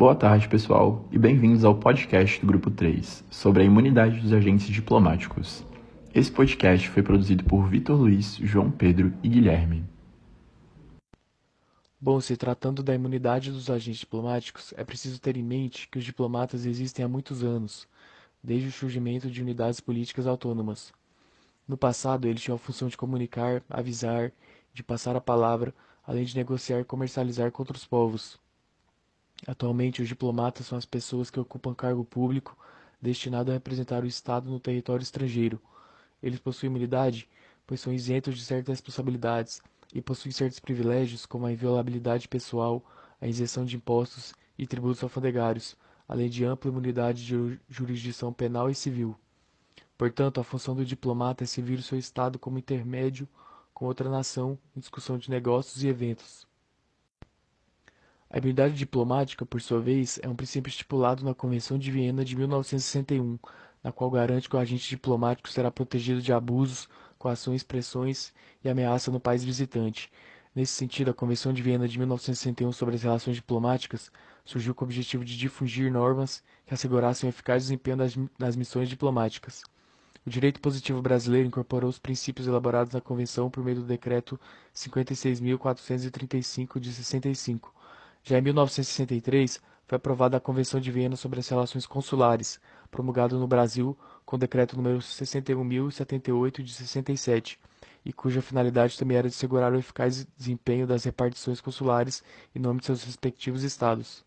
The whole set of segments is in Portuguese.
Boa tarde, pessoal, e bem-vindos ao podcast do Grupo 3 sobre a imunidade dos agentes diplomáticos. Esse podcast foi produzido por Vitor Luiz, João Pedro e Guilherme. Bom, se tratando da imunidade dos agentes diplomáticos, é preciso ter em mente que os diplomatas existem há muitos anos, desde o surgimento de unidades políticas autônomas. No passado, eles tinham a função de comunicar, avisar, de passar a palavra, além de negociar e comercializar com outros povos. Atualmente, os diplomatas são as pessoas que ocupam cargo público destinado a representar o Estado no território estrangeiro. Eles possuem imunidade, pois são isentos de certas responsabilidades e possuem certos privilégios, como a inviolabilidade pessoal, a isenção de impostos e tributos alfandegários, além de ampla imunidade de jurisdição penal e civil. Portanto, a função do diplomata é servir o seu Estado como intermédio com outra nação em discussão de negócios e eventos. A imunidade diplomática, por sua vez, é um princípio estipulado na Convenção de Viena de 1961, na qual garante que o agente diplomático será protegido de abusos, coações, pressões e ameaça no país visitante. Nesse sentido, a Convenção de Viena de 1961 sobre as relações diplomáticas surgiu com o objetivo de difundir normas que assegurassem o eficaz desempenho das, das missões diplomáticas. O direito positivo brasileiro incorporou os princípios elaborados na Convenção por meio do Decreto 56.435 de 65, já em 1963, foi aprovada a Convenção de Viena sobre as Relações Consulares, promulgada no Brasil com o Decreto nº 61.078 de 67, e cuja finalidade também era de assegurar o eficaz desempenho das repartições consulares em nome de seus respectivos estados.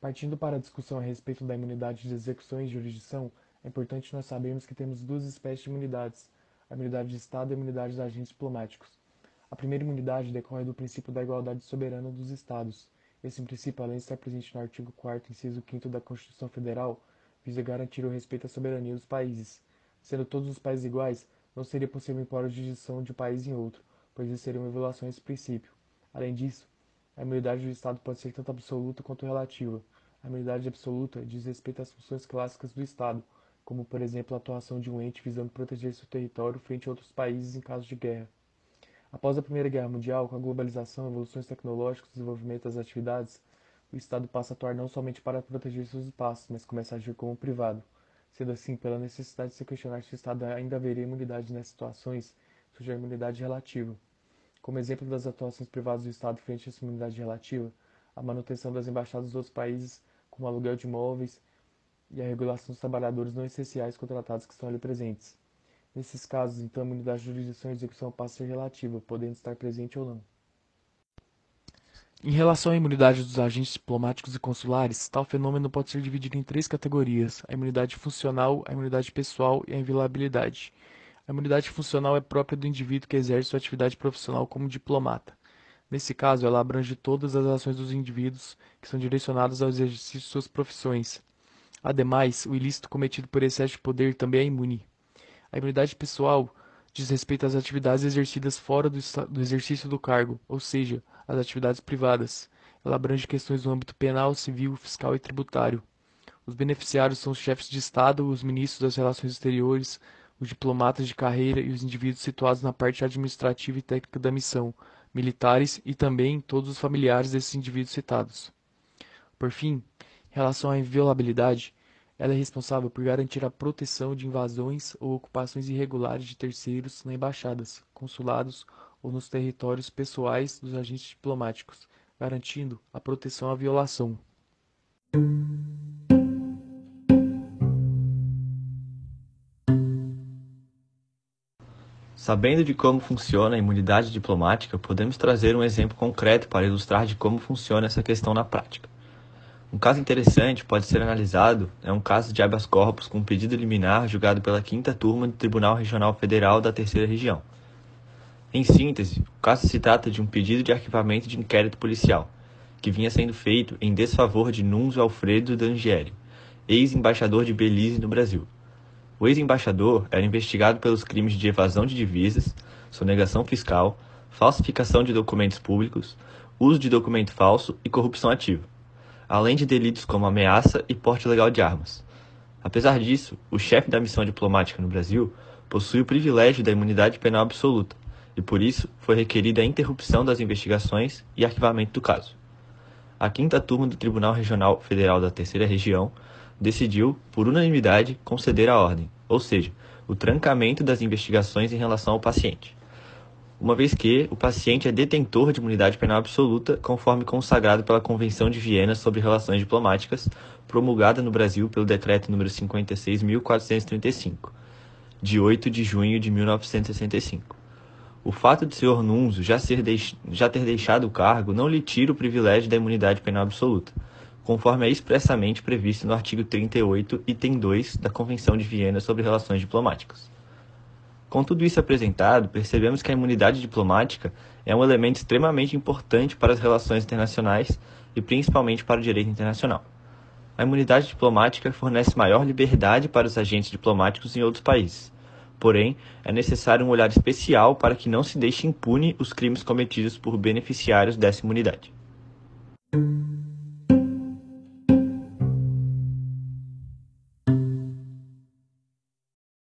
Partindo para a discussão a respeito da imunidade de execução e jurisdição, é importante nós sabermos que temos duas espécies de imunidades, a imunidade de Estado e a imunidade dos agentes diplomáticos. A primeira imunidade decorre do princípio da igualdade soberana dos Estados. Esse princípio, além de estar presente no artigo 4 inciso 5 da Constituição Federal, visa garantir o respeito à soberania dos países. Sendo todos os países iguais, não seria possível impor a jurisdição de um país em outro, pois isso seria uma violação a esse princípio. Além disso, a imunidade do Estado pode ser tanto absoluta quanto relativa. A imunidade absoluta diz respeito às funções clássicas do Estado, como, por exemplo, a atuação de um ente visando proteger seu território frente a outros países em caso de guerra. Após a Primeira Guerra Mundial, com a globalização, evoluções tecnológicas desenvolvimento das atividades, o Estado passa a atuar não somente para proteger seus espaços, mas começa a agir como privado. Sendo assim, pela necessidade de se questionar se o Estado ainda haveria imunidade nessas situações, surge a imunidade relativa. Como exemplo das atuações privadas do Estado frente a essa imunidade relativa, a manutenção das embaixadas dos outros países, como aluguel de imóveis e a regulação dos trabalhadores não essenciais contratados que estão ali presentes. Nesses casos, então, a imunidade de jurisdição e execução passa a ser relativa, podendo estar presente ou não. Em relação à imunidade dos agentes diplomáticos e consulares, tal fenômeno pode ser dividido em três categorias: a imunidade funcional, a imunidade pessoal e a inviolabilidade. A imunidade funcional é própria do indivíduo que exerce sua atividade profissional como diplomata. Nesse caso, ela abrange todas as ações dos indivíduos que são direcionadas ao exercício de suas profissões. Ademais, o ilícito cometido por excesso de poder também é imune. A imunidade pessoal diz respeito às atividades exercidas fora do, do exercício do cargo, ou seja, às atividades privadas. Ela abrange questões no âmbito penal, civil, fiscal e tributário. Os beneficiários são os chefes de Estado, os ministros das Relações Exteriores, os diplomatas de carreira e os indivíduos situados na parte administrativa e técnica da missão, militares e também todos os familiares desses indivíduos citados. Por fim, em relação à inviolabilidade, ela é responsável por garantir a proteção de invasões ou ocupações irregulares de terceiros nas embaixadas, consulados ou nos territórios pessoais dos agentes diplomáticos, garantindo a proteção à violação. Sabendo de como funciona a imunidade diplomática, podemos trazer um exemplo concreto para ilustrar de como funciona essa questão na prática. Um caso interessante pode ser analisado é um caso de habeas corpus com pedido liminar julgado pela quinta turma do Tribunal Regional Federal da Terceira Região. Em síntese, o caso se trata de um pedido de arquivamento de inquérito policial, que vinha sendo feito em desfavor de Nunzio Alfredo D'Angeli, ex-embaixador de Belize no Brasil. O ex-embaixador era investigado pelos crimes de evasão de divisas, sonegação fiscal, falsificação de documentos públicos, uso de documento falso e corrupção ativa além de delitos como ameaça e porte ilegal de armas. Apesar disso, o chefe da missão diplomática no Brasil possui o privilégio da imunidade penal absoluta, e por isso foi requerida a interrupção das investigações e arquivamento do caso. a quinta turma do Tribunal Regional Federal da Terceira Região decidiu, por unanimidade, conceder a ordem, ou seja, o trancamento das investigações em relação ao paciente uma vez que o paciente é detentor de imunidade penal absoluta, conforme consagrado pela Convenção de Viena sobre Relações Diplomáticas, promulgada no Brasil pelo Decreto nº 56.435, de 8 de junho de 1965. O fato de o senhor Nunzo já, deix... já ter deixado o cargo não lhe tira o privilégio da imunidade penal absoluta, conforme é expressamente previsto no artigo 38, item 2 da Convenção de Viena sobre Relações Diplomáticas. Com tudo isso apresentado, percebemos que a imunidade diplomática é um elemento extremamente importante para as relações internacionais e principalmente para o direito internacional. A imunidade diplomática fornece maior liberdade para os agentes diplomáticos em outros países. Porém, é necessário um olhar especial para que não se deixe impune os crimes cometidos por beneficiários dessa imunidade.